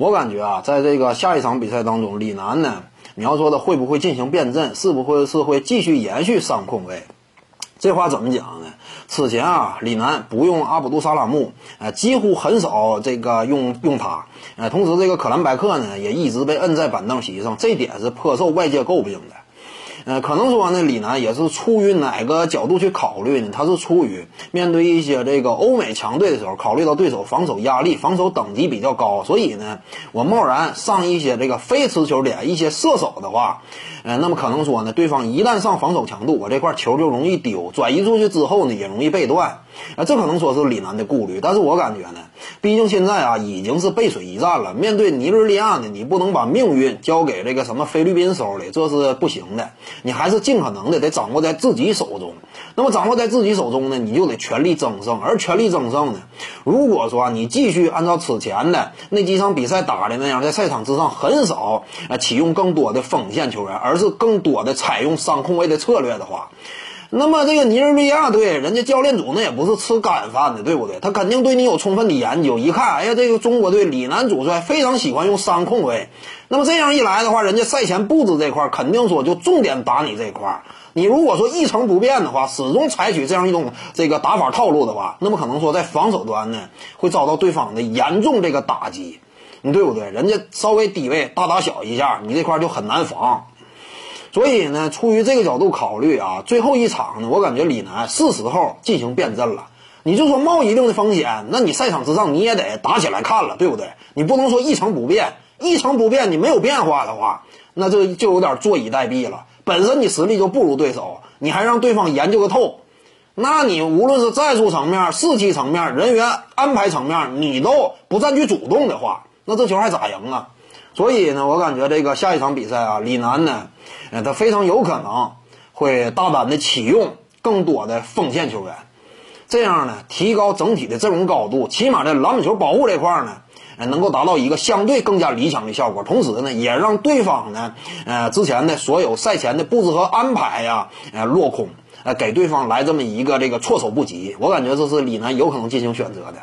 我感觉啊，在这个下一场比赛当中，李楠呢，你要说他会不会进行变阵，是不会是会继续延续上控位？这话怎么讲呢？此前啊，李楠不用阿卜杜萨拉木，呃，几乎很少这个用用他，呃，同时这个可兰白克呢，也一直被摁在板凳席上，这点是颇受外界诟病的。呃，可能说呢，李楠也是出于哪个角度去考虑呢？他是出于面对一些这个欧美强队的时候，考虑到对手防守压力、防守等级比较高，所以呢，我贸然上一些这个非持球点、一些射手的话，呃，那么可能说呢，对方一旦上防守强度，我这块球就容易丢，转移出去之后呢，也容易被断。啊，这可能说是李楠的顾虑，但是我感觉呢，毕竟现在啊已经是背水一战了。面对尼日利亚呢，你不能把命运交给这个什么菲律宾手里，这是不行的。你还是尽可能的得掌握在自己手中。那么掌握在自己手中呢，你就得全力争胜。而全力争胜呢，如果说你继续按照此前的那几场比赛打的那样，在赛场之上很少啊启用更多的锋线球员，而是更多的采用双控卫的策略的话。那么这个尼日利亚队，人家教练组那也不是吃干饭的，对不对？他肯定对你有充分的研究。一看，哎呀，这个中国队李楠主帅非常喜欢用三控卫。那么这样一来的话，人家赛前布置这块肯定说就重点打你这块。你如果说一成不变的话，始终采取这样一种这个打法套路的话，那么可能说在防守端呢会遭到对方的严重这个打击，你对不对？人家稍微低位大打小一下，你这块就很难防。所以呢，出于这个角度考虑啊，最后一场呢，我感觉李楠是时候进行变阵了。你就说冒一定的风险，那你赛场之上你也得打起来看了，对不对？你不能说一成不变，一成不变你没有变化的话，那这就有点坐以待毙了。本身你实力就不如对手，你还让对方研究个透，那你无论是战术层面、士气层面、人员安排层面，你都不占据主动的话，那这球还咋赢啊？所以呢，我感觉这个下一场比赛啊，李楠呢，呃，他非常有可能会大胆的启用更多的锋线球员，这样呢，提高整体的阵容高度，起码在篮板球保护这块呢，呃，能够达到一个相对更加理想的效果。同时呢，也让对方呢，呃，之前的所有赛前的布置和安排呀，呃，落空，呃，给对方来这么一个这个措手不及。我感觉这是李楠有可能进行选择的。